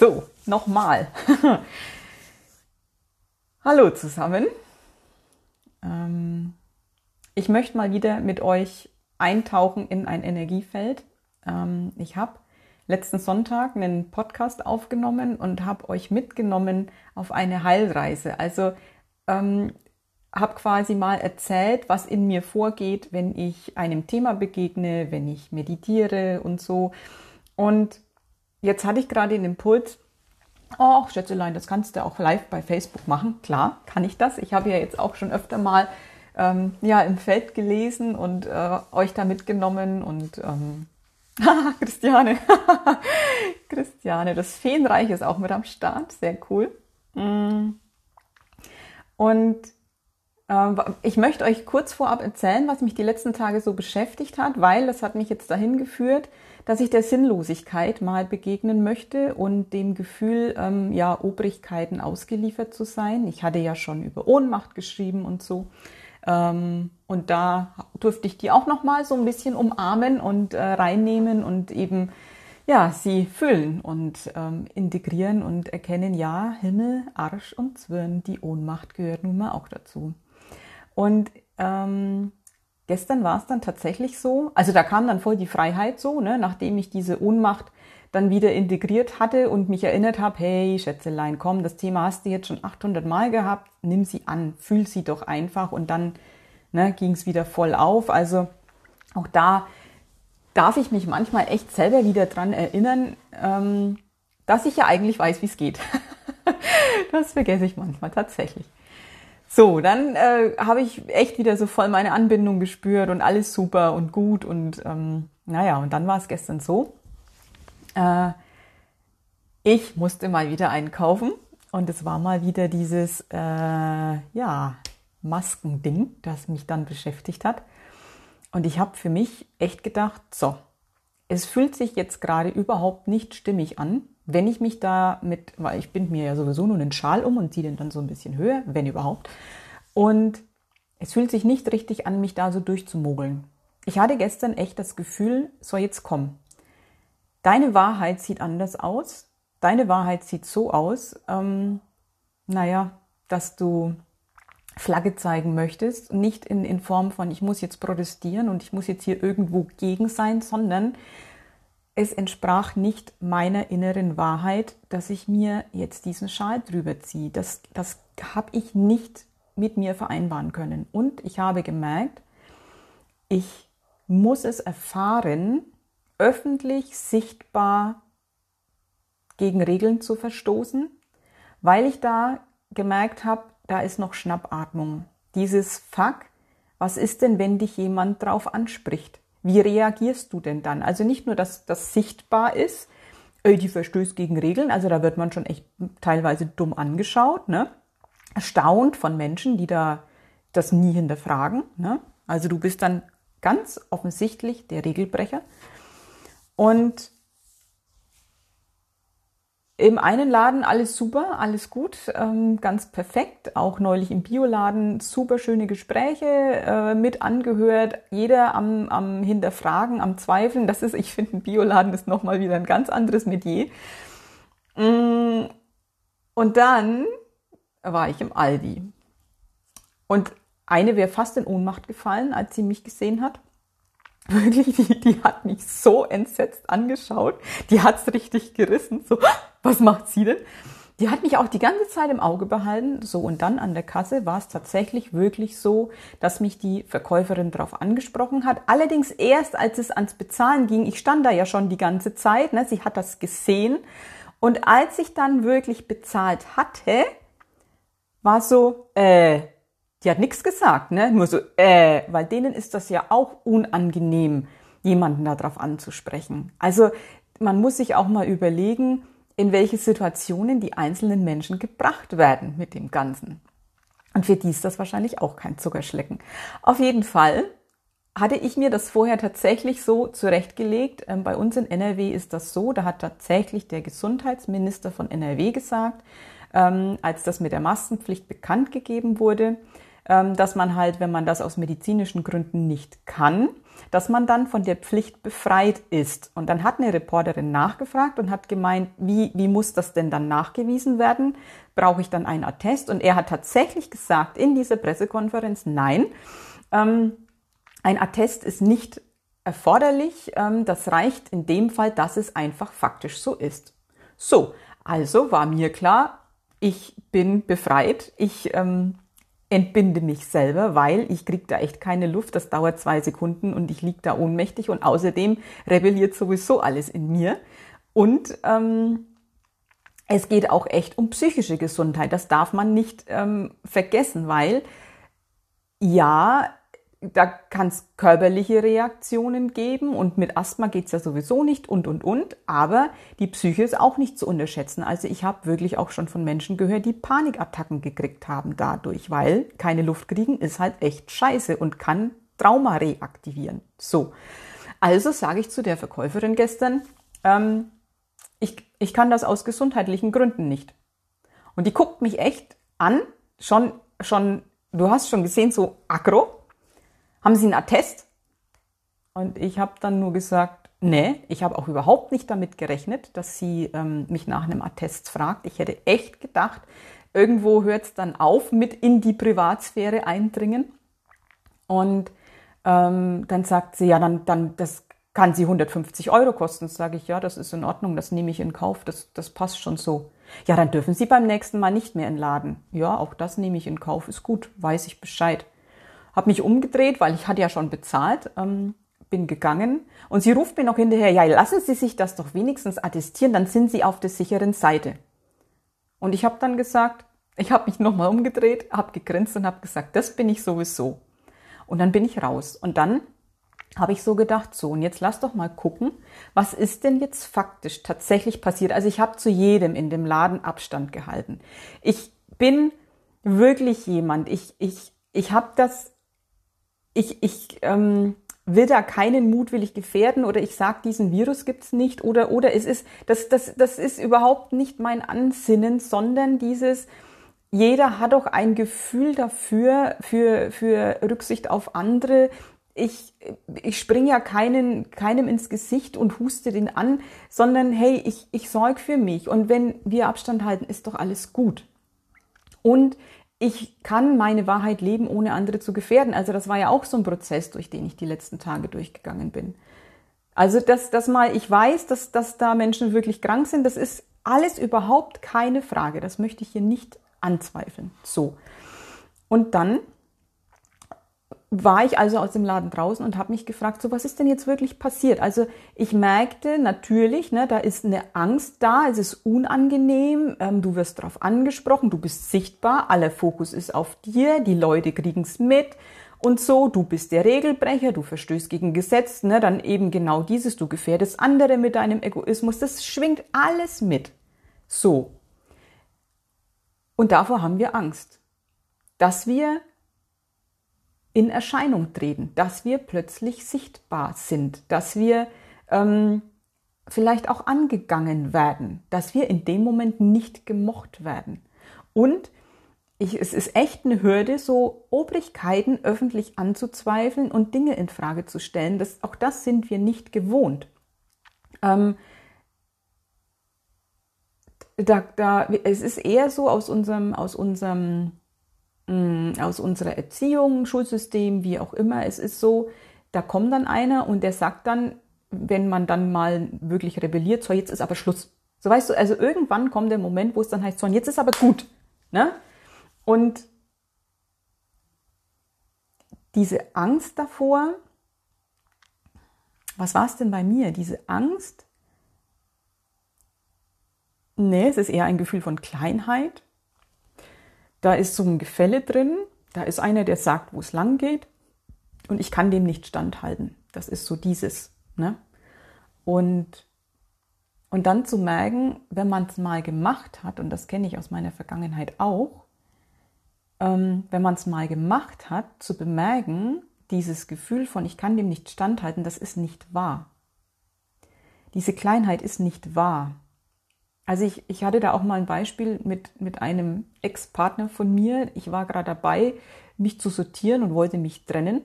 So, nochmal. Hallo zusammen. Ähm, ich möchte mal wieder mit euch eintauchen in ein Energiefeld. Ähm, ich habe letzten Sonntag einen Podcast aufgenommen und habe euch mitgenommen auf eine Heilreise. Also ähm, habe quasi mal erzählt, was in mir vorgeht, wenn ich einem Thema begegne, wenn ich meditiere und so. Und jetzt hatte ich gerade den Impuls, oh, Schätzelein, das kannst du auch live bei Facebook machen. Klar, kann ich das. Ich habe ja jetzt auch schon öfter mal ähm, ja, im Feld gelesen und äh, euch da mitgenommen und ähm, Christiane, Christiane, das Feenreich ist auch mit am Start, sehr cool. Mm. Und äh, ich möchte euch kurz vorab erzählen, was mich die letzten Tage so beschäftigt hat, weil das hat mich jetzt dahin geführt, dass ich der Sinnlosigkeit mal begegnen möchte und dem Gefühl, ähm, ja, Obrigkeiten ausgeliefert zu sein. Ich hatte ja schon über Ohnmacht geschrieben und so. Ähm, und da durfte ich die auch noch mal so ein bisschen umarmen und äh, reinnehmen und eben ja sie füllen und ähm, integrieren und erkennen, ja, Himmel, Arsch und Zwirn, die Ohnmacht gehört nun mal auch dazu. Und ähm, gestern war es dann tatsächlich so, also da kam dann voll die Freiheit so, ne, nachdem ich diese Ohnmacht dann wieder integriert hatte und mich erinnert habe, hey Schätzelein, komm, das Thema hast du jetzt schon 800 Mal gehabt, nimm sie an, fühl sie doch einfach und dann ne, ging es wieder voll auf. Also auch da darf ich mich manchmal echt selber wieder dran erinnern, ähm, dass ich ja eigentlich weiß, wie es geht. das vergesse ich manchmal tatsächlich. So, dann äh, habe ich echt wieder so voll meine Anbindung gespürt und alles super und gut und ähm, naja, und dann war es gestern so. Äh, ich musste mal wieder einkaufen und es war mal wieder dieses äh, ja Maskending, das mich dann beschäftigt hat. Und ich habe für mich echt gedacht, so, es fühlt sich jetzt gerade überhaupt nicht stimmig an, wenn ich mich da mit, weil ich bind mir ja sowieso nur einen Schal um und ziehe den dann so ein bisschen höher, wenn überhaupt. Und es fühlt sich nicht richtig an, mich da so durchzumogeln. Ich hatte gestern echt das Gefühl, so jetzt komm. Deine Wahrheit sieht anders aus. Deine Wahrheit sieht so aus, ähm, naja, dass du Flagge zeigen möchtest. Nicht in, in Form von, ich muss jetzt protestieren und ich muss jetzt hier irgendwo gegen sein, sondern es entsprach nicht meiner inneren Wahrheit, dass ich mir jetzt diesen Schal drüber ziehe. Das, das habe ich nicht mit mir vereinbaren können. Und ich habe gemerkt, ich muss es erfahren, öffentlich sichtbar gegen Regeln zu verstoßen, weil ich da gemerkt habe, da ist noch Schnappatmung. Dieses Fuck, was ist denn, wenn dich jemand drauf anspricht? Wie reagierst du denn dann? Also nicht nur, dass das sichtbar ist, äh, die verstößt gegen Regeln, also da wird man schon echt teilweise dumm angeschaut, ne? Erstaunt von Menschen, die da das nie hinterfragen. Ne? Also du bist dann ganz offensichtlich der Regelbrecher. Und im einen Laden alles super, alles gut, ähm, ganz perfekt. Auch neulich im Bioladen super schöne Gespräche äh, mit angehört. Jeder am, am Hinterfragen, am Zweifeln. Das ist, ich finde, ein Bioladen ist nochmal wieder ein ganz anderes Metier. Mm, und dann war ich im Aldi. Und eine wäre fast in Ohnmacht gefallen, als sie mich gesehen hat. Wirklich, die, die hat mich so entsetzt angeschaut. Die hat's richtig gerissen. So, was macht sie denn? Die hat mich auch die ganze Zeit im Auge behalten. So, und dann an der Kasse war es tatsächlich wirklich so, dass mich die Verkäuferin darauf angesprochen hat. Allerdings erst, als es ans Bezahlen ging. Ich stand da ja schon die ganze Zeit. Ne? Sie hat das gesehen. Und als ich dann wirklich bezahlt hatte, war so, äh, die hat nichts gesagt, ne? Nur so, äh, weil denen ist das ja auch unangenehm, jemanden darauf anzusprechen. Also man muss sich auch mal überlegen, in welche Situationen die einzelnen Menschen gebracht werden mit dem Ganzen. Und für die ist das wahrscheinlich auch kein Zuckerschlecken. Auf jeden Fall hatte ich mir das vorher tatsächlich so zurechtgelegt. Ähm, bei uns in NRW ist das so, da hat tatsächlich der Gesundheitsminister von NRW gesagt, ähm, als das mit der Maskenpflicht bekannt gegeben wurde, ähm, dass man halt, wenn man das aus medizinischen Gründen nicht kann, dass man dann von der Pflicht befreit ist. Und dann hat eine Reporterin nachgefragt und hat gemeint, wie, wie muss das denn dann nachgewiesen werden? Brauche ich dann einen Attest? Und er hat tatsächlich gesagt in dieser Pressekonferenz, nein, ähm, ein Attest ist nicht erforderlich. Ähm, das reicht in dem Fall, dass es einfach faktisch so ist. So, also war mir klar, ich bin befreit. Ich ähm, entbinde mich selber, weil ich krieg da echt keine Luft. Das dauert zwei Sekunden und ich lieg da ohnmächtig und außerdem rebelliert sowieso alles in mir. Und ähm, es geht auch echt um psychische Gesundheit. Das darf man nicht ähm, vergessen, weil ja, da kann es körperliche Reaktionen geben und mit Asthma geht's ja sowieso nicht und und und, aber die Psyche ist auch nicht zu unterschätzen. Also ich habe wirklich auch schon von Menschen gehört, die Panikattacken gekriegt haben dadurch, weil keine Luft kriegen ist halt echt scheiße und kann Trauma reaktivieren. So, also sage ich zu der Verkäuferin gestern, ähm, ich, ich kann das aus gesundheitlichen Gründen nicht. Und die guckt mich echt an, schon, schon, du hast schon gesehen, so aggro haben Sie einen Attest? Und ich habe dann nur gesagt, nee, ich habe auch überhaupt nicht damit gerechnet, dass sie ähm, mich nach einem Attest fragt. Ich hätte echt gedacht, irgendwo hört es dann auf mit in die Privatsphäre eindringen. Und ähm, dann sagt sie, ja, dann, dann das kann sie 150 Euro kosten. Sage ich, ja, das ist in Ordnung, das nehme ich in Kauf, das, das passt schon so. Ja, dann dürfen Sie beim nächsten Mal nicht mehr entladen. Ja, auch das nehme ich in Kauf, ist gut, weiß ich Bescheid habe mich umgedreht, weil ich hatte ja schon bezahlt, ähm, bin gegangen und sie ruft mir noch hinterher, ja, lassen Sie sich das doch wenigstens attestieren, dann sind Sie auf der sicheren Seite. Und ich habe dann gesagt, ich habe mich nochmal umgedreht, habe gegrinst und habe gesagt, das bin ich sowieso. Und dann bin ich raus. Und dann habe ich so gedacht, so, und jetzt lass doch mal gucken, was ist denn jetzt faktisch tatsächlich passiert. Also ich habe zu jedem in dem Laden Abstand gehalten. Ich bin wirklich jemand, ich, ich, ich habe das ich, ich ähm, will da keinen mutwillig gefährden oder ich sag, diesen Virus gibt's nicht oder oder es ist das das das ist überhaupt nicht mein Ansinnen, sondern dieses jeder hat doch ein Gefühl dafür für für Rücksicht auf andere. Ich ich spring ja keinen keinem ins Gesicht und huste den an, sondern hey, ich ich sorg für mich und wenn wir Abstand halten, ist doch alles gut. Und ich kann meine Wahrheit leben, ohne andere zu gefährden. Also das war ja auch so ein Prozess, durch den ich die letzten Tage durchgegangen bin. Also dass, dass mal ich weiß, dass, dass da Menschen wirklich krank sind, das ist alles überhaupt keine Frage. Das möchte ich hier nicht anzweifeln. So. Und dann war ich also aus dem Laden draußen und habe mich gefragt, so was ist denn jetzt wirklich passiert? Also ich merkte natürlich, ne, da ist eine Angst da, es ist unangenehm, ähm, du wirst darauf angesprochen, du bist sichtbar, aller Fokus ist auf dir, die Leute kriegen's mit und so, du bist der Regelbrecher, du verstößt gegen Gesetz, ne, dann eben genau dieses, du gefährdest andere mit deinem Egoismus, das schwingt alles mit. So. Und davor haben wir Angst, dass wir in Erscheinung treten, dass wir plötzlich sichtbar sind, dass wir ähm, vielleicht auch angegangen werden, dass wir in dem Moment nicht gemocht werden. Und ich, es ist echt eine Hürde, so Obrigkeiten öffentlich anzuzweifeln und Dinge in Frage zu stellen. Das, auch das sind wir nicht gewohnt. Ähm, da, da, es ist eher so aus unserem, aus unserem aus unserer Erziehung, Schulsystem, wie auch immer. Es ist so, da kommt dann einer und der sagt dann, wenn man dann mal wirklich rebelliert, so jetzt ist aber Schluss. So weißt du, also irgendwann kommt der Moment, wo es dann heißt, so jetzt ist aber gut. Ne? Und diese Angst davor, was war es denn bei mir? Diese Angst, nee, es ist eher ein Gefühl von Kleinheit, da ist so ein Gefälle drin. Da ist einer, der sagt, wo es lang geht. Und ich kann dem nicht standhalten. Das ist so dieses. Ne? Und, und dann zu merken, wenn man es mal gemacht hat, und das kenne ich aus meiner Vergangenheit auch, ähm, wenn man es mal gemacht hat, zu bemerken, dieses Gefühl von, ich kann dem nicht standhalten, das ist nicht wahr. Diese Kleinheit ist nicht wahr. Also ich, ich hatte da auch mal ein Beispiel mit, mit einem Ex-Partner von mir. Ich war gerade dabei, mich zu sortieren und wollte mich trennen.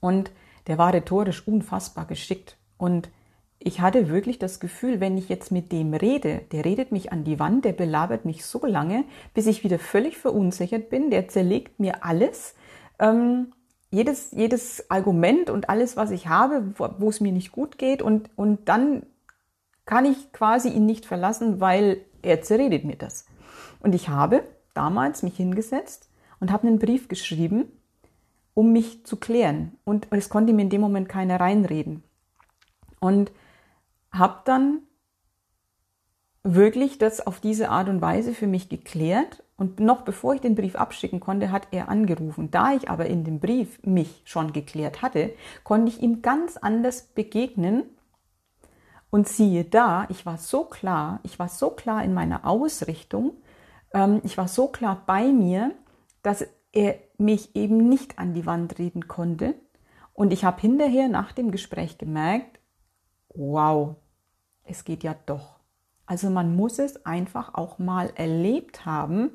Und der war rhetorisch unfassbar geschickt. Und ich hatte wirklich das Gefühl, wenn ich jetzt mit dem rede, der redet mich an die Wand, der belabert mich so lange, bis ich wieder völlig verunsichert bin, der zerlegt mir alles, ähm, jedes, jedes Argument und alles, was ich habe, wo, es mir nicht gut geht und, und dann kann ich quasi ihn nicht verlassen, weil er zerredet mir das. Und ich habe damals mich hingesetzt und habe einen Brief geschrieben, um mich zu klären. Und es konnte mir in dem Moment keiner reinreden. Und habe dann wirklich das auf diese Art und Weise für mich geklärt. Und noch bevor ich den Brief abschicken konnte, hat er angerufen. Da ich aber in dem Brief mich schon geklärt hatte, konnte ich ihm ganz anders begegnen. Und siehe da, ich war so klar, ich war so klar in meiner Ausrichtung, ähm, ich war so klar bei mir, dass er mich eben nicht an die Wand reden konnte. Und ich habe hinterher nach dem Gespräch gemerkt, wow, es geht ja doch. Also man muss es einfach auch mal erlebt haben,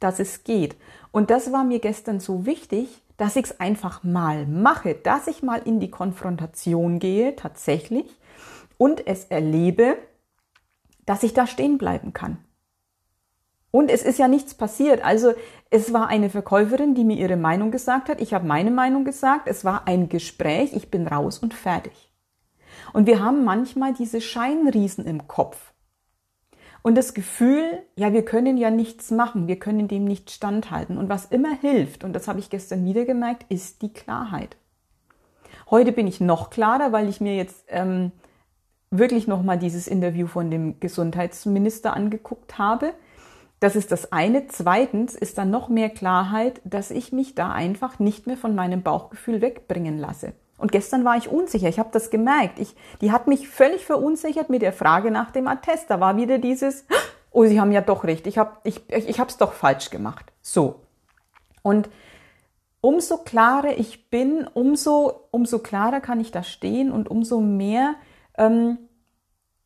dass es geht. Und das war mir gestern so wichtig, dass ich es einfach mal mache, dass ich mal in die Konfrontation gehe, tatsächlich, und es erlebe, dass ich da stehen bleiben kann. Und es ist ja nichts passiert. Also es war eine Verkäuferin, die mir ihre Meinung gesagt hat. Ich habe meine Meinung gesagt. Es war ein Gespräch. Ich bin raus und fertig. Und wir haben manchmal diese Scheinriesen im Kopf. Und das Gefühl, ja, wir können ja nichts machen, wir können dem nicht standhalten. Und was immer hilft, und das habe ich gestern wieder gemerkt, ist die Klarheit. Heute bin ich noch klarer, weil ich mir jetzt ähm, wirklich nochmal dieses Interview von dem Gesundheitsminister angeguckt habe. Das ist das eine. Zweitens ist dann noch mehr Klarheit, dass ich mich da einfach nicht mehr von meinem Bauchgefühl wegbringen lasse. Und gestern war ich unsicher, ich habe das gemerkt. Ich, die hat mich völlig verunsichert mit der Frage nach dem Attest. Da war wieder dieses, oh, Sie haben ja doch recht, ich habe ich, ich hab's doch falsch gemacht. So. Und umso klarer ich bin, umso, umso klarer kann ich da stehen und umso mehr ähm,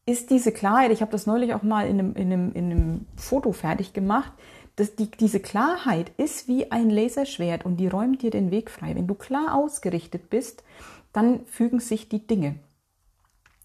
ist diese Klarheit, ich habe das neulich auch mal in einem, in einem, in einem Foto fertig gemacht, das, die, diese Klarheit ist wie ein Laserschwert und die räumt dir den Weg frei. Wenn du klar ausgerichtet bist, dann fügen sich die Dinge.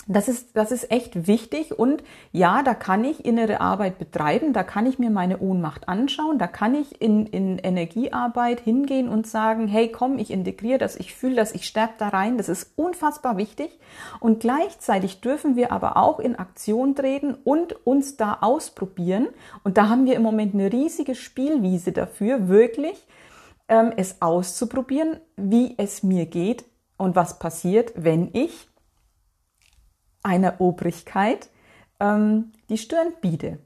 Das ist, das ist echt wichtig und ja, da kann ich innere Arbeit betreiben, da kann ich mir meine Ohnmacht anschauen, da kann ich in, in Energiearbeit hingehen und sagen, hey komm, ich integriere das, ich fühle das, ich sterbe da rein, das ist unfassbar wichtig und gleichzeitig dürfen wir aber auch in Aktion treten und uns da ausprobieren und da haben wir im Moment eine riesige Spielwiese dafür, wirklich ähm, es auszuprobieren, wie es mir geht und was passiert, wenn ich einer Obrigkeit ähm, die Stirn biete.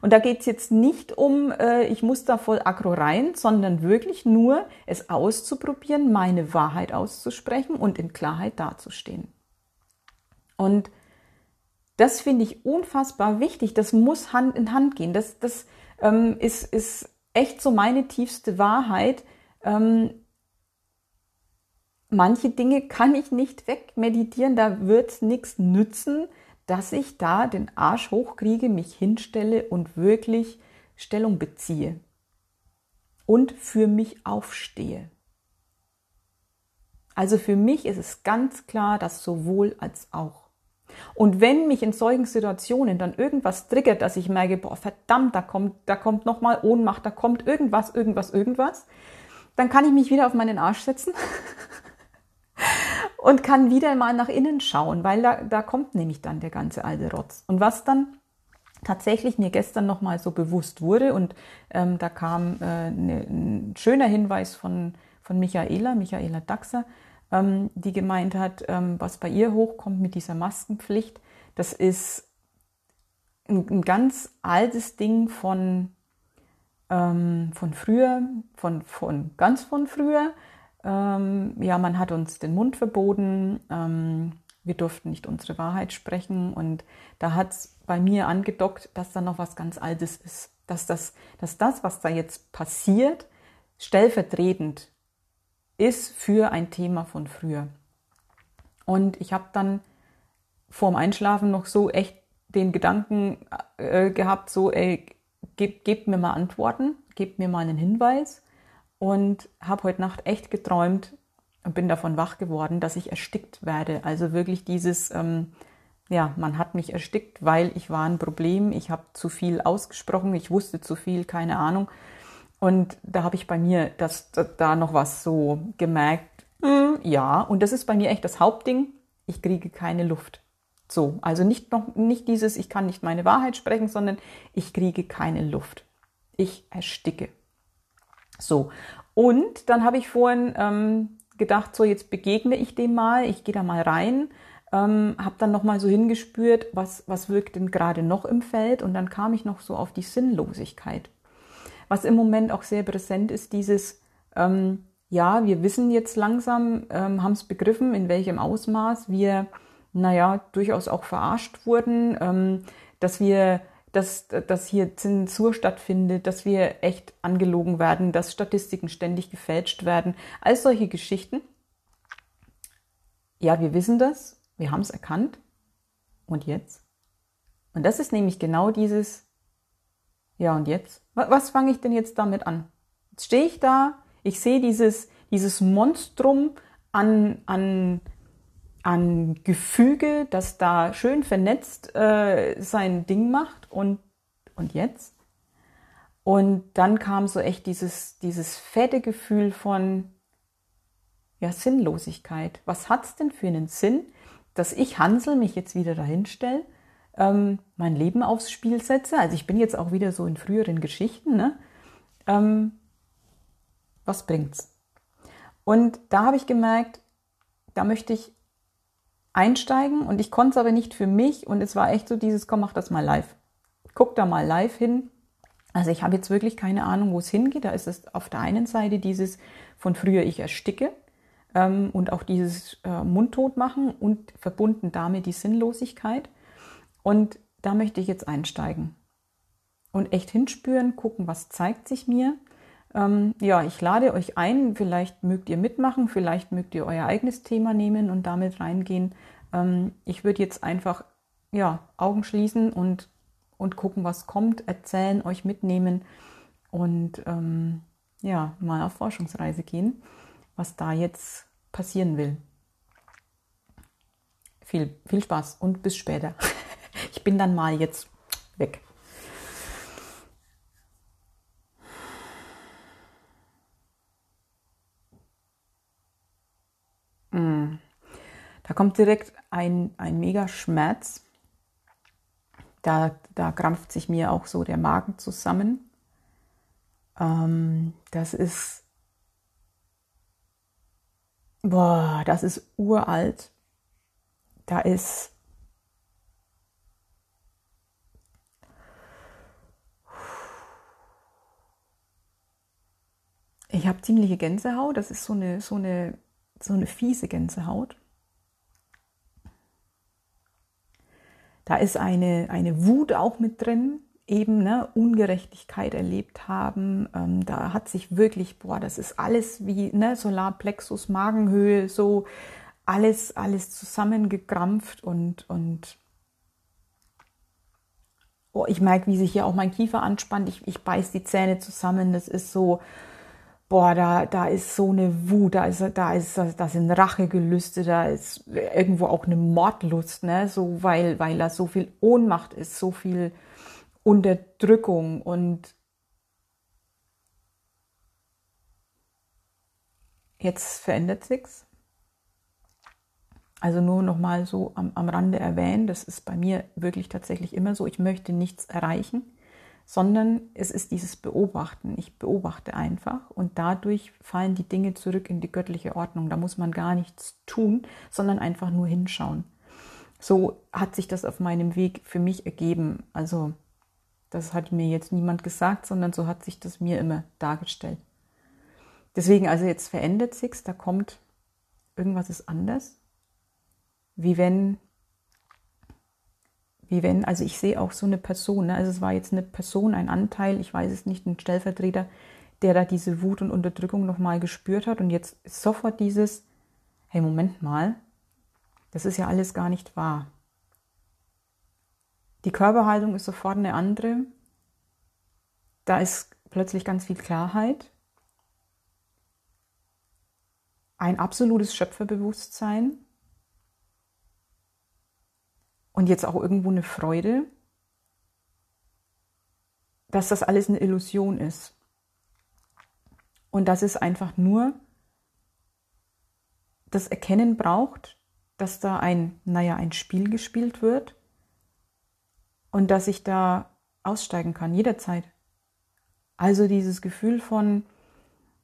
Und da geht es jetzt nicht um, äh, ich muss da voll aggro rein, sondern wirklich nur, es auszuprobieren, meine Wahrheit auszusprechen und in Klarheit dazustehen. Und das finde ich unfassbar wichtig. Das muss Hand in Hand gehen. Das, das ähm, ist, ist echt so meine tiefste Wahrheit. Ähm, manche Dinge kann ich nicht wegmeditieren, da wird nichts nützen, dass ich da den Arsch hochkriege, mich hinstelle und wirklich Stellung beziehe und für mich aufstehe. Also für mich ist es ganz klar, dass sowohl als auch. Und wenn mich in solchen Situationen dann irgendwas triggert, dass ich merke, boah, verdammt, da kommt, da kommt nochmal Ohnmacht, da kommt irgendwas, irgendwas, irgendwas, dann kann ich mich wieder auf meinen Arsch setzen und kann wieder mal nach innen schauen, weil da, da kommt nämlich dann der ganze alte Rotz. Und was dann tatsächlich mir gestern noch mal so bewusst wurde und ähm, da kam äh, ne, ein schöner Hinweis von, von Michaela, Michaela Daxer, ähm, die gemeint hat, ähm, was bei ihr hochkommt mit dieser Maskenpflicht, das ist ein, ein ganz altes Ding von, ähm, von früher, von, von ganz von früher, ähm, ja, man hat uns den Mund verboten, ähm, wir durften nicht unsere Wahrheit sprechen. Und da hat es bei mir angedockt, dass da noch was ganz Altes ist, dass das, dass das, was da jetzt passiert, stellvertretend ist für ein Thema von früher. Und ich habe dann vorm Einschlafen noch so echt den Gedanken äh, gehabt, so, ey, gebt, gebt mir mal Antworten, gebt mir mal einen Hinweis und habe heute Nacht echt geträumt bin davon wach geworden, dass ich erstickt werde. Also wirklich dieses, ähm, ja, man hat mich erstickt, weil ich war ein Problem, ich habe zu viel ausgesprochen, ich wusste zu viel, keine Ahnung. Und da habe ich bei mir das, da noch was so gemerkt. Mm, ja, und das ist bei mir echt das Hauptding. Ich kriege keine Luft. So, also nicht noch nicht dieses, ich kann nicht meine Wahrheit sprechen, sondern ich kriege keine Luft. Ich ersticke. So, und dann habe ich vorhin ähm, gedacht, so jetzt begegne ich dem mal, ich gehe da mal rein, ähm, habe dann noch mal so hingespürt, was was wirkt denn gerade noch im Feld, und dann kam ich noch so auf die Sinnlosigkeit. Was im Moment auch sehr präsent ist, dieses ähm, ja, wir wissen jetzt langsam, ähm, haben es begriffen, in welchem Ausmaß wir naja, durchaus auch verarscht wurden, ähm, dass wir, dass, dass hier Zensur stattfindet, dass wir echt angelogen werden, dass Statistiken ständig gefälscht werden, all solche Geschichten. Ja, wir wissen das, wir haben es erkannt. Und jetzt? Und das ist nämlich genau dieses, ja, und jetzt? Was, fange ich denn jetzt damit an? Jetzt stehe ich da, ich sehe dieses, dieses Monstrum an, an an Gefüge, das da schön vernetzt äh, sein Ding macht und, und jetzt? Und dann kam so echt dieses, dieses fette Gefühl von ja, Sinnlosigkeit. Was hat es denn für einen Sinn, dass ich Hansel mich jetzt wieder dahin stelle, ähm, mein Leben aufs Spiel setze? Also ich bin jetzt auch wieder so in früheren Geschichten. Ne? Ähm, was bringt's? Und da habe ich gemerkt, da möchte ich einsteigen und ich konnte es aber nicht für mich und es war echt so dieses, komm, mach das mal live. Guck da mal live hin. Also ich habe jetzt wirklich keine Ahnung, wo es hingeht. Da ist es auf der einen Seite dieses von früher ich ersticke ähm, und auch dieses äh, Mundtot machen und verbunden damit die Sinnlosigkeit. Und da möchte ich jetzt einsteigen und echt hinspüren, gucken, was zeigt sich mir. Ähm, ja, ich lade euch ein, vielleicht mögt ihr mitmachen, vielleicht mögt ihr euer eigenes Thema nehmen und damit reingehen. Ähm, ich würde jetzt einfach ja, Augen schließen und, und gucken, was kommt, erzählen, euch mitnehmen und ähm, ja, mal auf Forschungsreise gehen, was da jetzt passieren will. Viel, viel Spaß und bis später. Ich bin dann mal jetzt weg. Kommt direkt ein, ein mega Schmerz. Da, da krampft sich mir auch so der Magen zusammen. Ähm, das ist, boah, das ist uralt. Da ist, ich habe ziemliche Gänsehaut. Das ist so eine, so eine, so eine fiese Gänsehaut. Da ist eine, eine Wut auch mit drin, eben ne, Ungerechtigkeit erlebt haben. Ähm, da hat sich wirklich, boah, das ist alles wie ne, Solarplexus, Magenhöhe, so alles, alles zusammengekrampft und, und oh, ich merke, wie sich hier auch mein Kiefer anspannt. Ich, ich beiß die Zähne zusammen. Das ist so, boah, da, da ist so eine Wut, da ist, da ist, da sind Rachegelüste, da ist irgendwo auch eine Mordlust, ne, so, weil, weil da so viel Ohnmacht ist, so viel Unterdrückung und jetzt verändert sich's. Also nur noch mal so am, am Rande erwähnen, das ist bei mir wirklich tatsächlich immer so. Ich möchte nichts erreichen sondern es ist dieses Beobachten. Ich beobachte einfach und dadurch fallen die Dinge zurück in die göttliche Ordnung. Da muss man gar nichts tun, sondern einfach nur hinschauen. So hat sich das auf meinem Weg für mich ergeben. Also das hat mir jetzt niemand gesagt, sondern so hat sich das mir immer dargestellt. Deswegen, also jetzt verändert sich's, da kommt irgendwas ist anders. Wie wenn wie wenn, also ich sehe auch so eine Person, ne? also es war jetzt eine Person, ein Anteil, ich weiß es nicht, ein Stellvertreter, der da diese Wut und Unterdrückung nochmal gespürt hat und jetzt sofort dieses, hey, Moment mal, das ist ja alles gar nicht wahr. Die Körperhaltung ist sofort eine andere. Da ist plötzlich ganz viel Klarheit. ein absolutes Schöpferbewusstsein und jetzt auch irgendwo eine Freude, dass das alles eine Illusion ist. Und dass es einfach nur das Erkennen braucht, dass da ein, naja, ein Spiel gespielt wird und dass ich da aussteigen kann, jederzeit. Also dieses Gefühl von,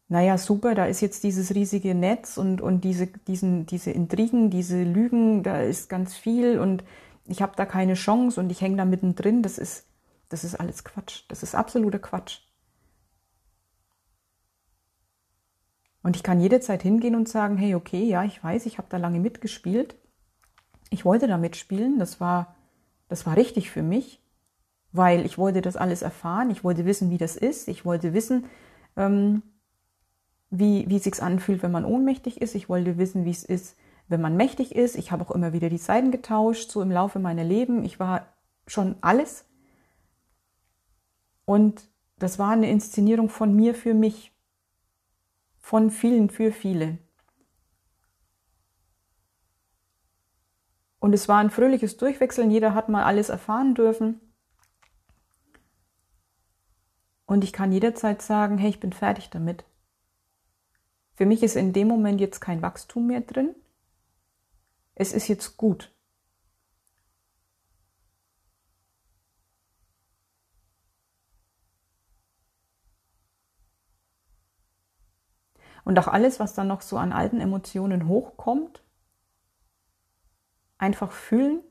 naja, super, da ist jetzt dieses riesige Netz und, und diese, diesen, diese Intrigen, diese Lügen, da ist ganz viel und ich habe da keine Chance und ich hänge da mittendrin, das ist, das ist alles Quatsch. Das ist absoluter Quatsch. Und ich kann jederzeit hingehen und sagen, hey, okay, ja, ich weiß, ich habe da lange mitgespielt. Ich wollte da mitspielen, das war, das war richtig für mich, weil ich wollte das alles erfahren, ich wollte wissen, wie das ist, ich wollte wissen, ähm, wie, wie es sich anfühlt, wenn man ohnmächtig ist, ich wollte wissen, wie es ist, wenn man mächtig ist. Ich habe auch immer wieder die Seiten getauscht, so im Laufe meiner Leben. Ich war schon alles. Und das war eine Inszenierung von mir für mich von vielen für viele. Und es war ein fröhliches Durchwechseln, jeder hat mal alles erfahren dürfen. Und ich kann jederzeit sagen, hey, ich bin fertig damit. Für mich ist in dem Moment jetzt kein Wachstum mehr drin. Es ist jetzt gut. Und auch alles, was dann noch so an alten Emotionen hochkommt, einfach fühlen,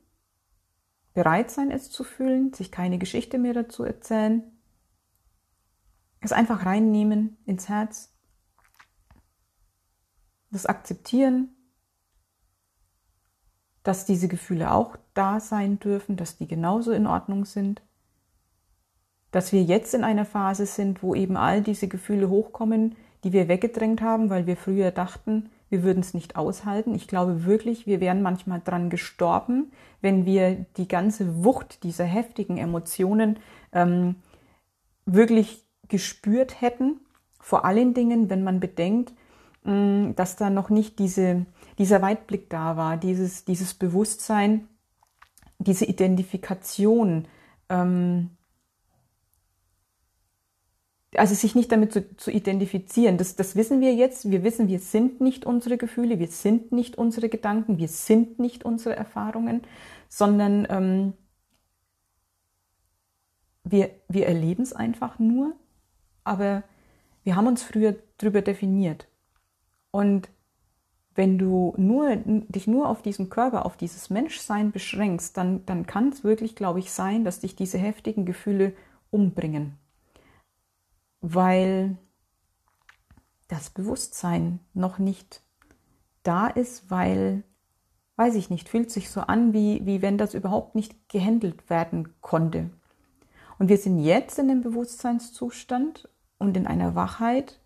bereit sein, es zu fühlen, sich keine Geschichte mehr dazu erzählen, es einfach reinnehmen ins Herz, das akzeptieren, dass diese Gefühle auch da sein dürfen, dass die genauso in Ordnung sind, dass wir jetzt in einer Phase sind, wo eben all diese Gefühle hochkommen, die wir weggedrängt haben, weil wir früher dachten, wir würden es nicht aushalten. Ich glaube wirklich, wir wären manchmal dran gestorben, wenn wir die ganze Wucht dieser heftigen Emotionen ähm, wirklich gespürt hätten. Vor allen Dingen, wenn man bedenkt, mm, dass da noch nicht diese, dieser Weitblick da war, dieses, dieses Bewusstsein, diese Identifikation. Ähm, also sich nicht damit zu, zu identifizieren, das, das wissen wir jetzt. Wir wissen, wir sind nicht unsere Gefühle, wir sind nicht unsere Gedanken, wir sind nicht unsere Erfahrungen, sondern ähm, wir, wir erleben es einfach nur, aber wir haben uns früher darüber definiert. Und wenn du nur, dich nur auf diesen Körper, auf dieses Menschsein beschränkst, dann, dann kann es wirklich, glaube ich, sein, dass dich diese heftigen Gefühle umbringen weil das Bewusstsein noch nicht da ist, weil, weiß ich nicht, fühlt sich so an, wie, wie wenn das überhaupt nicht gehandelt werden konnte. Und wir sind jetzt in dem Bewusstseinszustand und in einer Wachheit,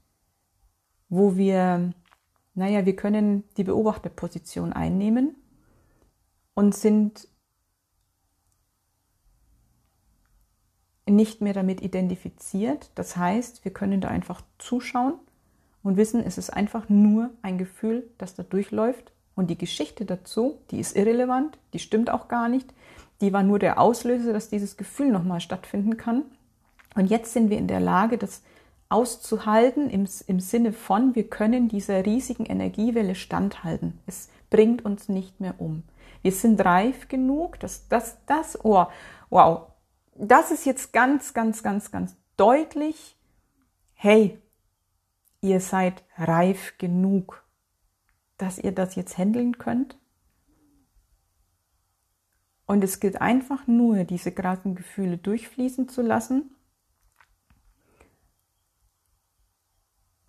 wo wir, naja, wir können die Beobachterposition einnehmen und sind nicht mehr damit identifiziert. Das heißt, wir können da einfach zuschauen und wissen, es ist einfach nur ein Gefühl, das da durchläuft. Und die Geschichte dazu, die ist irrelevant, die stimmt auch gar nicht. Die war nur der Auslöser, dass dieses Gefühl nochmal stattfinden kann. Und jetzt sind wir in der Lage, das auszuhalten im, im Sinne von, wir können dieser riesigen Energiewelle standhalten. Es bringt uns nicht mehr um. Wir sind reif genug, dass das, das, oh, wow, das ist jetzt ganz, ganz, ganz, ganz deutlich, hey, ihr seid reif genug, dass ihr das jetzt handeln könnt. Und es gilt einfach nur, diese krassen Gefühle durchfließen zu lassen.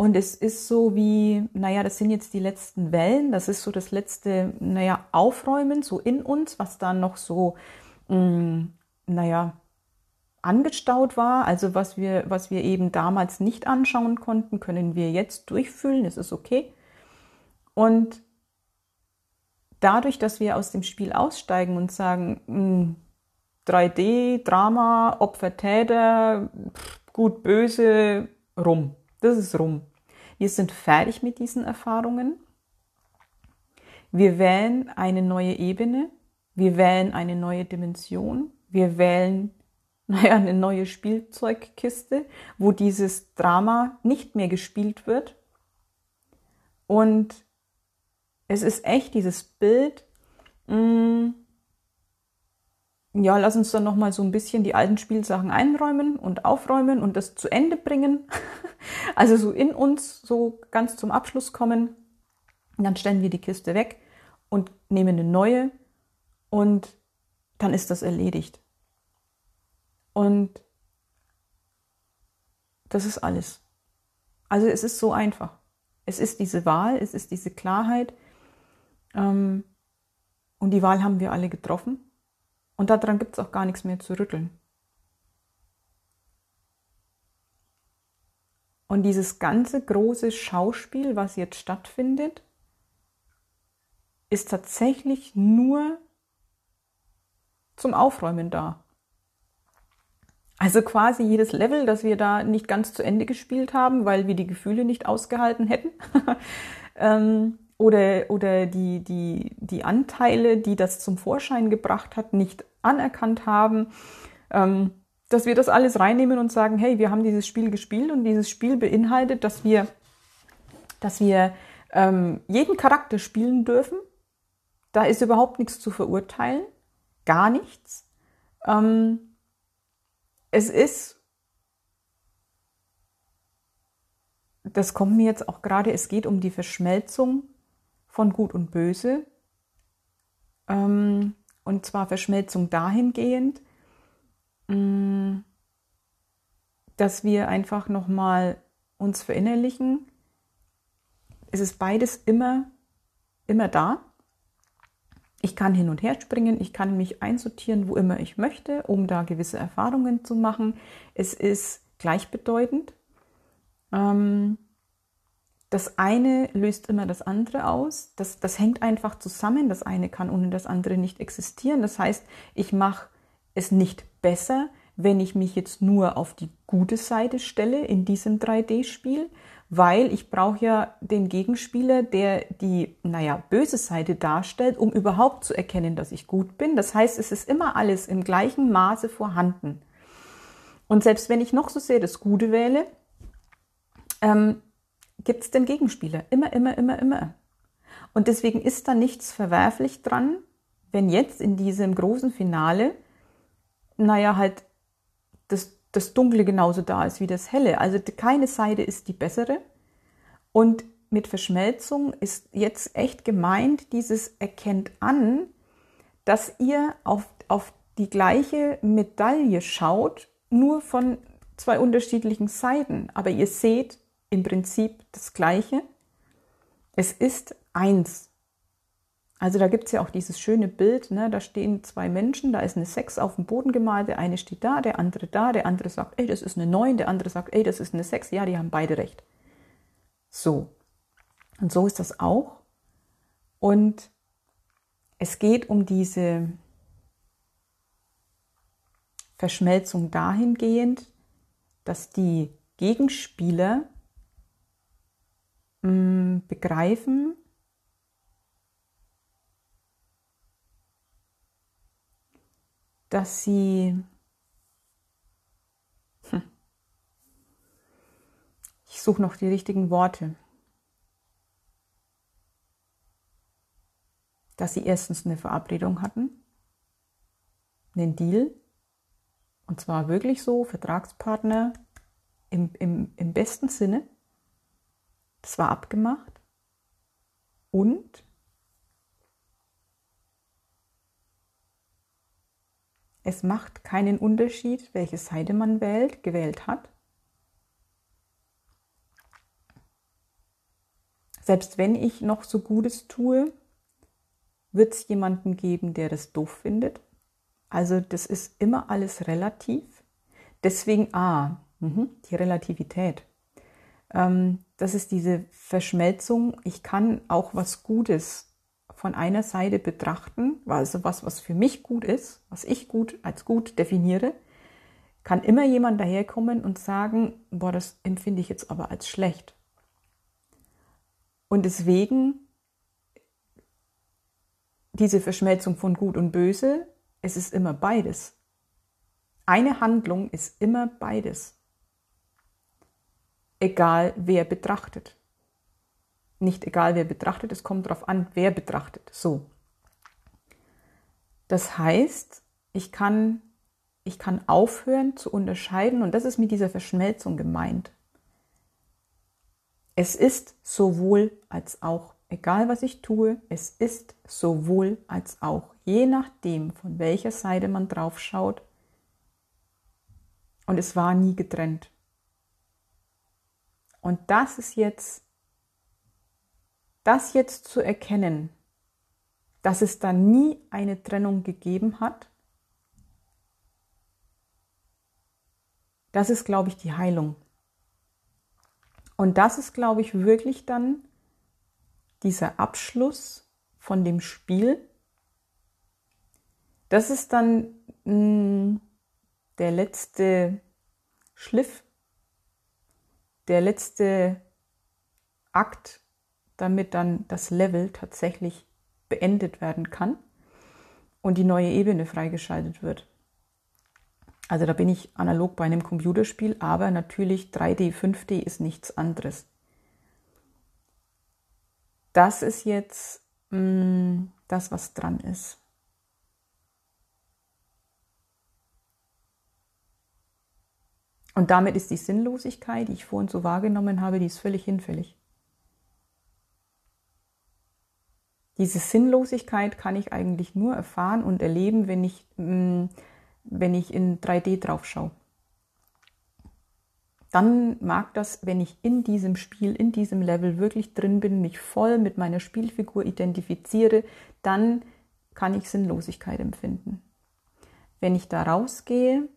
Und es ist so wie, naja, das sind jetzt die letzten Wellen, das ist so das letzte, naja, Aufräumen so in uns, was da noch so, mh, mm, naja, angestaut war, also was wir, was wir eben damals nicht anschauen konnten, können wir jetzt durchfüllen, es ist okay. Und dadurch, dass wir aus dem Spiel aussteigen und sagen, 3D, hm, Drama, Opfer, Täter, gut, böse, rum. Das ist rum. Wir sind fertig mit diesen Erfahrungen. Wir wählen eine neue Ebene, wir wählen eine neue Dimension, wir wählen naja, eine neue Spielzeugkiste, wo dieses Drama nicht mehr gespielt wird. Und es ist echt dieses Bild, mh, mm, ja, lass uns dann nochmal so ein bisschen die alten Spielsachen einräumen und aufräumen und das zu Ende bringen. also so in uns so ganz zum Abschluss kommen. Und dann stellen wir die Kiste weg und nehmen eine neue und dann ist das erledigt. Und das ist alles. Also es ist so einfach. Es ist diese Wahl, es ist diese Klarheit. Ähm, und die Wahl haben wir alle getroffen. Und daran gibt es auch gar nichts mehr zu rütteln. Und dieses ganze große Schauspiel, was jetzt stattfindet, ist tatsächlich nur zum Aufräumen da. Also quasi jedes Level, das wir da nicht ganz zu Ende gespielt haben, weil wir die Gefühle nicht ausgehalten hätten. ähm, oder, oder die, die, die Anteile, die das zum Vorschein gebracht hat, nicht anerkannt haben, ähm, dass wir das alles reinnehmen und sagen, hey, wir haben dieses Spiel gespielt und dieses Spiel beinhaltet, dass wir, dass wir ähm, jeden Charakter spielen dürfen. Da ist überhaupt nichts zu verurteilen, gar nichts. Ähm, es ist, das kommt mir jetzt auch gerade, es geht um die Verschmelzung von Gut und Böse. Ähm, und zwar Verschmelzung dahingehend, mm, dass wir einfach nochmal uns verinnerlichen. Es ist beides immer, immer da. Ich kann hin und her springen, ich kann mich einsortieren, wo immer ich möchte, um da gewisse Erfahrungen zu machen. Es ist gleichbedeutend. Ähm, das eine löst immer das andere aus. Das, das hängt einfach zusammen. Das eine kann ohne das andere nicht existieren. Das heißt, ich mache es nicht besser, wenn ich mich jetzt nur auf die gute Seite stelle in diesem 3D-Spiel, weil ich brauche ja den Gegenspieler, der die, naja, böse Seite darstellt, um überhaupt zu erkennen, dass ich gut bin. Das heißt, es ist immer alles im gleichen Maße vorhanden. Und selbst wenn ich noch so sehr das Gute wähle, ähm, gibt es den Gegenspieler. Immer, immer, immer, immer. Und deswegen ist da nichts verwerflich dran, wenn jetzt in diesem großen Finale, naja, halt das, das Dunkle genauso da ist wie das Helle. Also keine Seite ist die bessere. Und mit Verschmelzung ist jetzt echt gemeint, dieses erkennt an, dass ihr auf, auf die gleiche Medaille schaut, nur von zwei unterschiedlichen Seiten. Aber ihr seht im Prinzip das Gleiche. Es ist eins. Also da gibt es ja auch dieses schöne Bild, ne? da stehen zwei Menschen, da ist eine Sechs auf dem Boden gemalt, der eine steht da, der andere da, der andere sagt, ey, das ist eine Neun, der andere sagt, ey, das ist eine Sechs, ja, die haben beide recht. So. Und so ist das auch. Und es geht um diese Verschmelzung dahingehend, dass die Gegenspieler mm, begreifen, dass sie hm, ich suche noch die richtigen Worte, dass sie erstens eine Verabredung hatten, einen Deal, und zwar wirklich so, Vertragspartner im, im, im besten Sinne, das war abgemacht. Und es macht keinen Unterschied, welche Seite man wählt, gewählt hat. Selbst wenn ich noch so Gutes tue, wird es jemanden geben, der das doof findet. Also das ist immer alles relativ. Deswegen A, ah, die Relativität. Ähm, das ist diese Verschmelzung. Ich kann auch was Gutes von einer Seite betrachten, also was, was für mich gut ist, was ich gut als gut definiere, kann immer jemand daherkommen und sagen, boah, das empfinde ich jetzt aber als schlecht. Und deswegen diese Verschmelzung von Gut und Böse, es ist immer beides. Eine Handlung ist immer beides. Egal wer betrachtet. Nicht egal wer betrachtet, es kommt darauf an, wer betrachtet. So. Das heißt, ich kann, ich kann aufhören zu unterscheiden, und das ist mit dieser Verschmelzung gemeint. Es ist sowohl als auch. Egal was ich tue, es ist sowohl als auch. Je nachdem, von welcher Seite man drauf schaut. Und es war nie getrennt. Und das ist jetzt, das jetzt zu erkennen, dass es da nie eine Trennung gegeben hat, das ist, glaube ich, die Heilung. Und das ist, glaube ich, wirklich dann dieser Abschluss von dem Spiel. Das ist dann mh, hm, der letzte Schliff, der letzte Akt, damit dann das Level tatsächlich beendet werden kann und die neue Ebene freigeschaltet wird. Also da bin ich analog bei einem Computerspiel, aber natürlich 3D, 5D ist nichts anderes. Das ist jetzt mh, mm, das, was dran ist. Und damit ist die Sinnlosigkeit, die ich vorhin so wahrgenommen habe, die ist völlig hinfällig. Diese Sinnlosigkeit kann ich eigentlich nur erfahren und erleben, wenn ich mm, wenn ich in 3D drauf schaue. Dann mag das, wenn ich in diesem Spiel, in diesem Level wirklich drin bin, mich voll mit meiner Spielfigur identifiziere, dann kann ich Sinnlosigkeit empfinden. Wenn ich da rausgehe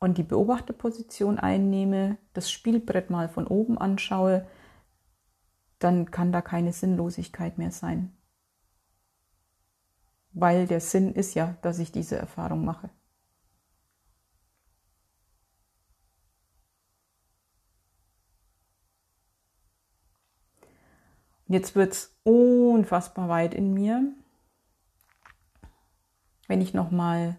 und die Beobachterposition einnehme, das Spielbrett mal von oben anschaue, dann kann da keine Sinnlosigkeit mehr sein weil der Sinn ist ja, dass ich diese Erfahrung mache. jetzt wird es unfassbar weit in mir, wenn ich nochmal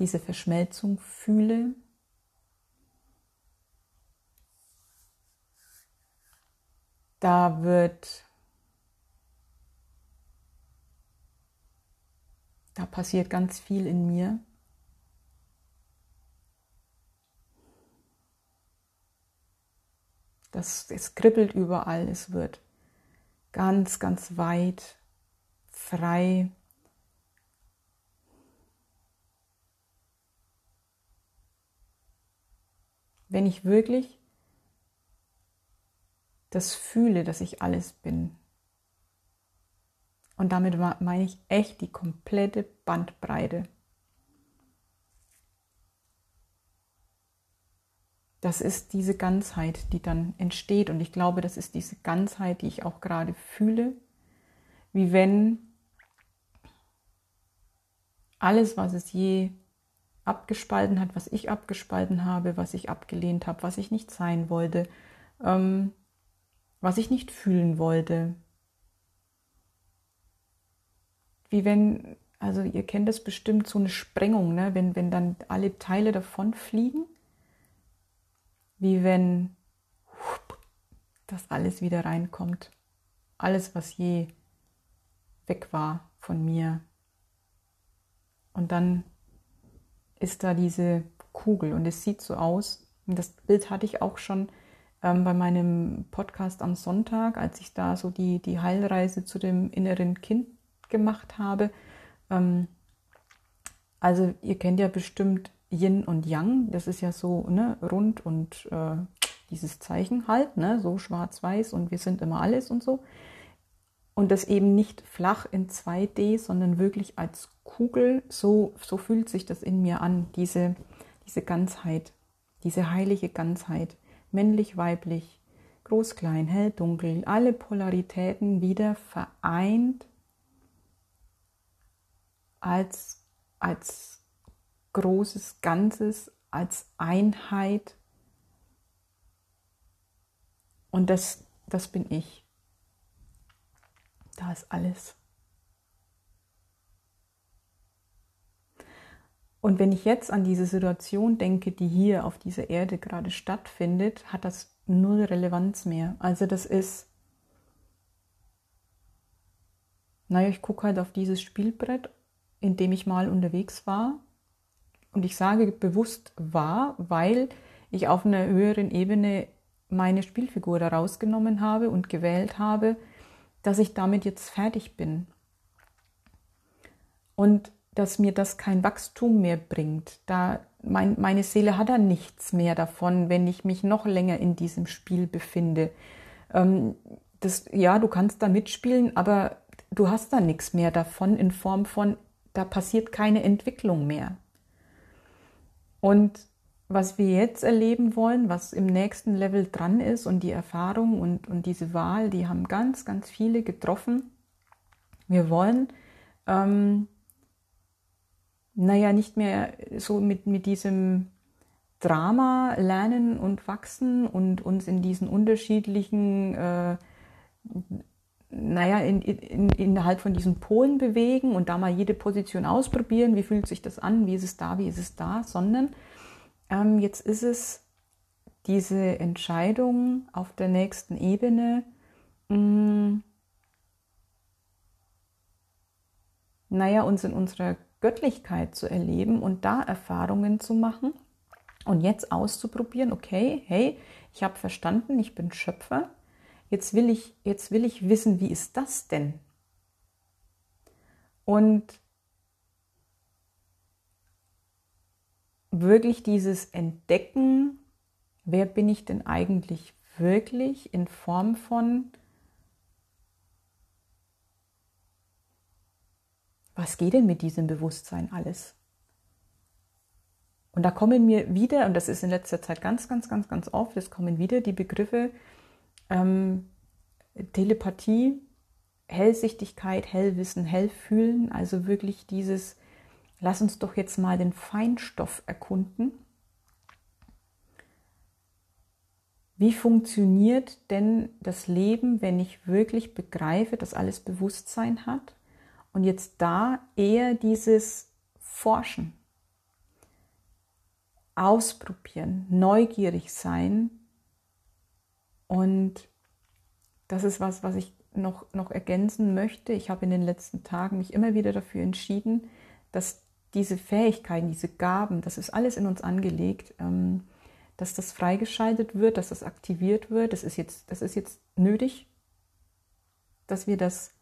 diese Verschmelzung fühle. Da wird Da passiert ganz viel in mir. Das, es kribbelt überall, es wird ganz, ganz weit, frei. Wenn ich wirklich das fühle, dass ich alles bin, und damit meine ich echt die komplette Bandbreite. Das ist diese Ganzheit, die dann entsteht. Und ich glaube, das ist diese Ganzheit, die ich auch gerade fühle. Wie wenn alles, was es je abgespalten hat, was ich abgespalten habe, was ich abgelehnt habe, was ich nicht sein wollte, ähm, was ich nicht fühlen wollte, wie wenn, also ihr kennt das bestimmt, so eine Sprengung, ne? wenn, wenn dann alle Teile davon fliegen, wie wenn das alles wieder reinkommt. Alles, was je weg war von mir. Und dann ist da diese Kugel und es sieht so aus. Und das Bild hatte ich auch schon ähm, bei meinem Podcast am Sonntag, als ich da so die, die Heilreise zu dem inneren Kind gemacht habe. Ähm, also ihr kennt ja bestimmt Yin und Yang, das ist ja so ne, rund und äh, dieses Zeichen halt, ne, so schwarz-weiß und wir sind immer alles und so. Und das eben nicht flach in 2D, sondern wirklich als Kugel, so, so fühlt sich das in mir an, diese, diese Ganzheit, diese heilige Ganzheit, männlich, weiblich, groß, klein, hell, dunkel, alle Polaritäten wieder vereint als, als großes Ganzes, als Einheit. Und das, das bin ich. Da ist alles. Und wenn ich jetzt an diese Situation denke, die hier auf dieser Erde gerade stattfindet, hat das null Relevanz mehr. Also das ist, naja, ich gucke halt auf dieses Spielbrett, in dem ich mal unterwegs war. Und ich sage bewusst war, weil ich auf einer höheren Ebene meine Spielfigur da rausgenommen habe und gewählt habe, dass ich damit jetzt fertig bin. Und dass mir das kein Wachstum mehr bringt. Da mein, meine Seele hat da nichts mehr davon, wenn ich mich noch länger in diesem Spiel befinde. Ähm, das, ja, du kannst da mitspielen, aber du hast da nichts mehr davon in Form von, da passiert keine Entwicklung mehr. Und was wir jetzt erleben wollen, was im nächsten Level dran ist und die Erfahrung und, und diese Wahl, die haben ganz, ganz viele getroffen. Wir wollen ähm, naja, nicht mehr so mit, mit diesem Drama lernen und wachsen und uns in diesen unterschiedlichen, äh, naja, in, in, innerhalb von diesen Polen bewegen und da mal jede Position ausprobieren, wie fühlt sich das an, wie ist es da, wie ist es da, sondern ähm, jetzt ist es diese Entscheidung auf der nächsten Ebene, mh, mm, naja, uns in unserer Göttlichkeit zu erleben und da Erfahrungen zu machen und jetzt auszuprobieren, okay, hey, ich habe verstanden, ich bin Schöpfer, jetzt will ich, jetzt will ich wissen, wie ist das denn? Und wirklich dieses Entdecken, wer bin ich denn eigentlich wirklich in Form von, was geht denn mit diesem Bewusstsein alles? Und da kommen mir wieder, und das ist in letzter Zeit ganz, ganz, ganz, ganz oft, es kommen wieder die Begriffe ähm, Telepathie, Hellsichtigkeit, Hellwissen, Hellfühlen, also wirklich dieses, lass uns doch jetzt mal den Feinstoff erkunden. Wie funktioniert denn das Leben, wenn ich wirklich begreife, dass alles Bewusstsein hat? Und jetzt da eher dieses Forschen, ausprobieren, neugierig sein. Und das ist was, was ich noch, noch ergänzen möchte. Ich habe in den letzten Tagen mich immer wieder dafür entschieden, dass diese Fähigkeiten, diese Gaben, das ist alles in uns angelegt, ähm, dass das freigeschaltet wird, dass das aktiviert wird. Das ist jetzt, das ist jetzt nötig, dass wir das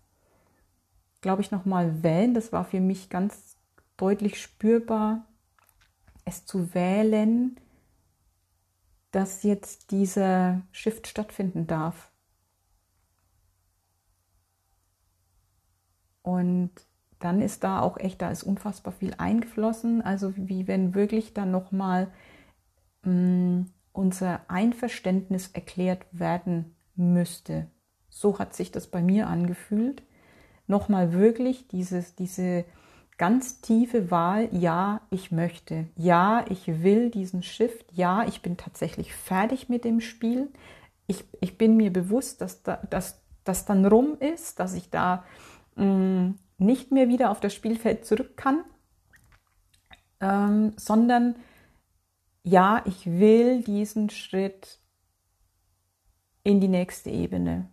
glaube ich, nochmal wählen. Das war für mich ganz deutlich spürbar, es zu wählen, dass jetzt dieser Shift stattfinden darf. Und dann ist da auch echt, da ist unfassbar viel eingeflossen. Also wie wenn wirklich dann nochmal mm, unser Einverständnis erklärt werden müsste. So hat sich das bei mir angefühlt nochmal wirklich dieses, diese ganz tiefe Wahl, ja, ich möchte, ja, ich will diesen Shift, ja, ich bin tatsächlich fertig mit dem Spiel. Ich, ich bin mir bewusst, dass da, das dann rum ist, dass ich da mh, mm, nicht mehr wieder auf das Spielfeld zurück kann, ähm, sondern ja, ich will diesen Schritt in die nächste Ebene.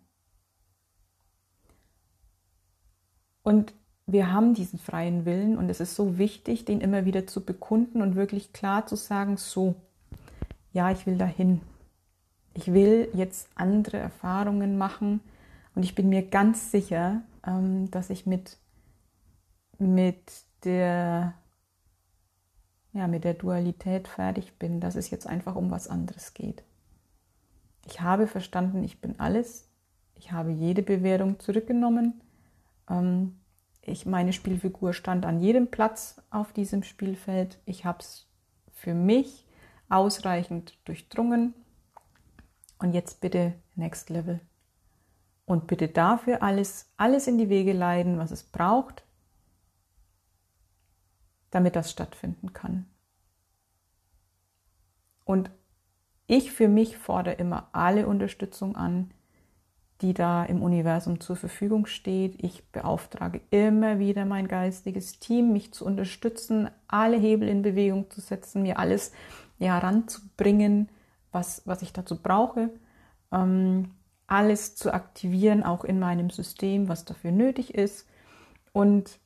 Und wir haben diesen freien Willen und es ist so wichtig, den immer wieder zu bekunden und wirklich klar zu sagen, so, ja, ich will dahin. Ich will jetzt andere Erfahrungen machen und ich bin mir ganz sicher, ähm, dass ich mit, mit der ja, mit der Dualität fertig bin, dass es jetzt einfach um was anderes geht. Ich habe verstanden, ich bin alles. Ich habe jede Bewertung zurückgenommen ähm, ich, meine Spielfigur stand an jedem Platz auf diesem Spielfeld. Ich habe es für mich ausreichend durchdrungen. Und jetzt bitte Next Level. Und bitte dafür alles, alles in die Wege leiten, was es braucht, damit das stattfinden kann. Und ich für mich fordere immer alle Unterstützung an, die da im Universum zur Verfügung steht. Ich beauftrage immer wieder mein geistiges Team, mich zu unterstützen, alle Hebel in Bewegung zu setzen, mir alles ja, ranzubringen, was, was ich dazu brauche. Ähm, alles zu aktivieren, auch in meinem System, was dafür nötig ist. Und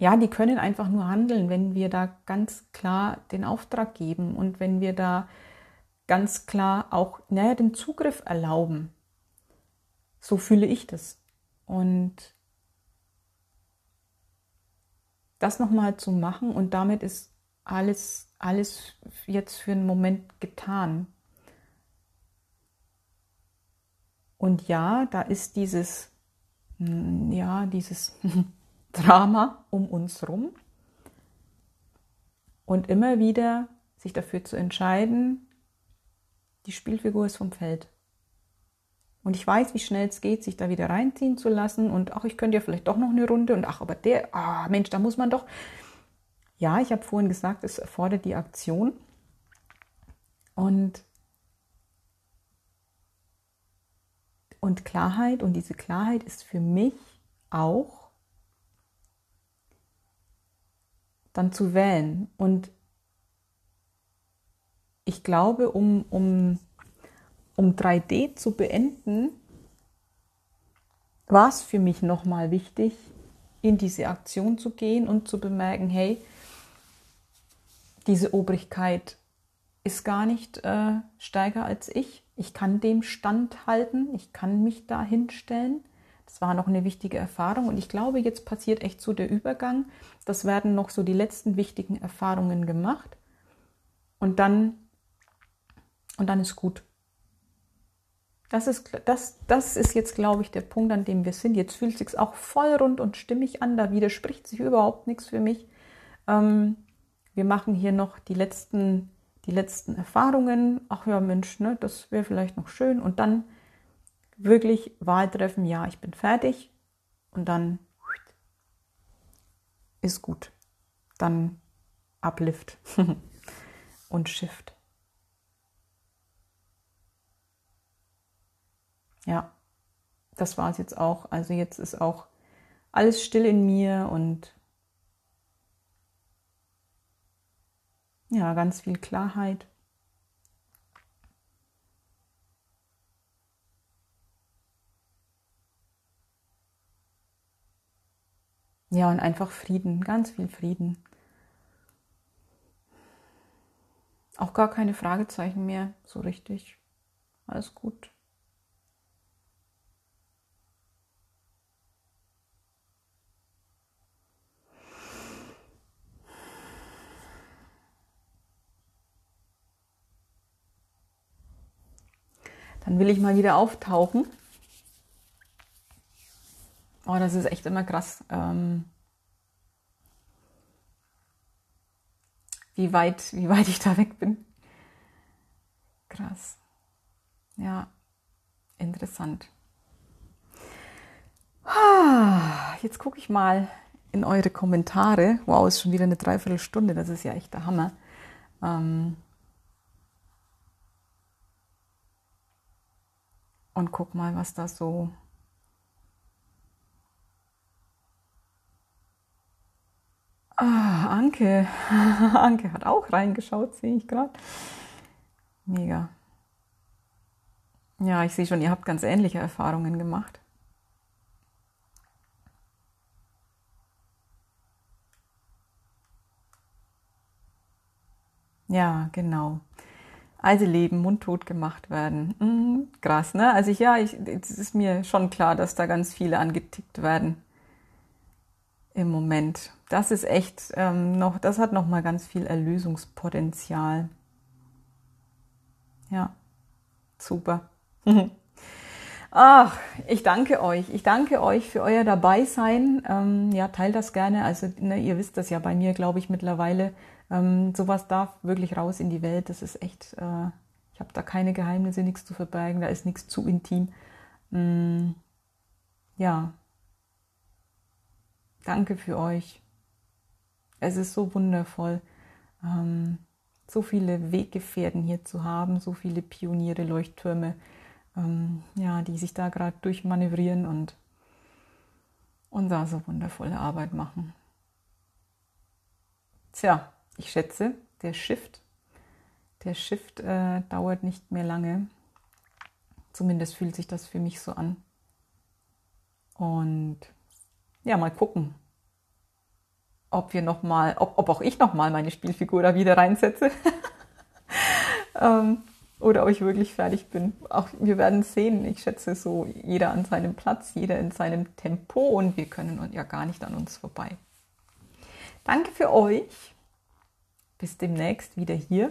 ja, die können einfach nur handeln, wenn wir da ganz klar den Auftrag geben und wenn wir da ganz klar auch naja, den Zugriff erlauben. So fühle ich das. Und das nochmal zu machen und damit ist alles, alles jetzt für einen Moment getan. Und ja, da ist dieses, hm, ja, dieses Drama um uns rum. Und immer wieder sich dafür zu entscheiden, die Spielfigur ist vom Feld. Und ich weiß, wie schnell es geht, sich da wieder reinziehen zu lassen. Und ach, ich könnte ja vielleicht doch noch eine Runde. Und ach, aber der, ah, Mensch, da muss man doch. Ja, ich habe vorhin gesagt, es erfordert die Aktion. Und Und Klarheit, und diese Klarheit ist für mich auch dann zu wählen. Und ich glaube, um, um, um 3D zu beenden, war es für mich nochmal wichtig, in diese Aktion zu gehen und zu bemerken, hey, diese Obrigkeit ist gar nicht äh, stärker als ich. Ich kann dem standhalten, ich kann mich da hinstellen. Das war noch eine wichtige Erfahrung und ich glaube, jetzt passiert echt so der Übergang. Das werden noch so die letzten wichtigen Erfahrungen gemacht und dann und dann ist gut. Das ist, das, das ist jetzt, glaube ich, der Punkt, an dem wir sind. Jetzt fühlt sich auch voll rund und stimmig an. Da widerspricht sich überhaupt nichts für mich. Ähm, wir machen hier noch die letzten die letzten Erfahrungen, ach ja Mensch, ne, das wäre vielleicht noch schön und dann wirklich Wahl treffen, ja, ich bin fertig und dann ist gut. Dann Uplift und Shift. Ja, das war es jetzt auch. Also jetzt ist auch alles still in mir und Ja, ganz viel Klarheit. Ja, und einfach Frieden, ganz viel Frieden. Auch gar keine Fragezeichen mehr, so richtig. Alles gut. Dann will ich mal wieder auftauchen. Oh, das ist echt immer krass. Ähm, wie weit, wie weit ich da weg bin. Krass. Ja, interessant. Ah, jetzt gucke ich mal in eure Kommentare. Wow, ist schon wieder eine Dreiviertelstunde. Das ist ja echt der Hammer. Ähm, und guck mal, was da so Ah, Anke. Anke hat auch reingeschaut, sehe ich gerade. Mega. Ja, ich sehe schon, ihr habt ganz ähnliche Erfahrungen gemacht. Ja, genau alte Leben mundtot gemacht werden. Mhm, krass, ne? Also ich, ja, ich, es ist mir schon klar, dass da ganz viele angetickt werden im Moment. Das ist echt ähm, noch, das hat noch mal ganz viel Erlösungspotenzial. Ja, super. Ach, ich danke euch. Ich danke euch für euer Dabeisein. Ähm, ja, teilt das gerne. Also, ne, ihr wisst das ja bei mir, glaube ich, mittlerweile ähm, sowas darf wirklich raus in die Welt. Das ist echt, äh, ich habe da keine Geheimnisse, nichts zu verbergen, da ist nichts zu intim. Mm, ja, danke für euch. Es ist so wundervoll, ähm, so viele Weggefährten hier zu haben, so viele Pioniere, Leuchttürme, ähm, ja, die sich da gerade durchmanövrieren und, und da so wundervolle Arbeit machen. Tja, ich schätze, der Shift, der Shift äh, dauert nicht mehr lange. Zumindest fühlt sich das für mich so an. Und ja, mal gucken, ob wir noch mal, ob, ob auch ich noch mal meine Spielfigur da wieder reinsetze ähm, oder ob ich wirklich fertig bin. Auch wir werden sehen. Ich schätze so jeder an seinem Platz, jeder in seinem Tempo und wir können ja gar nicht an uns vorbei. Danke für euch. Bis demnächst wieder hier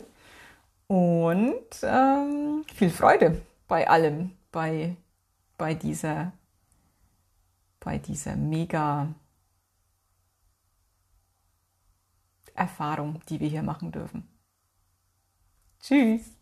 und ähm, viel Freude bei allem, bei, bei dieser, bei dieser mega Erfahrung, die wir hier machen dürfen. Tschüss.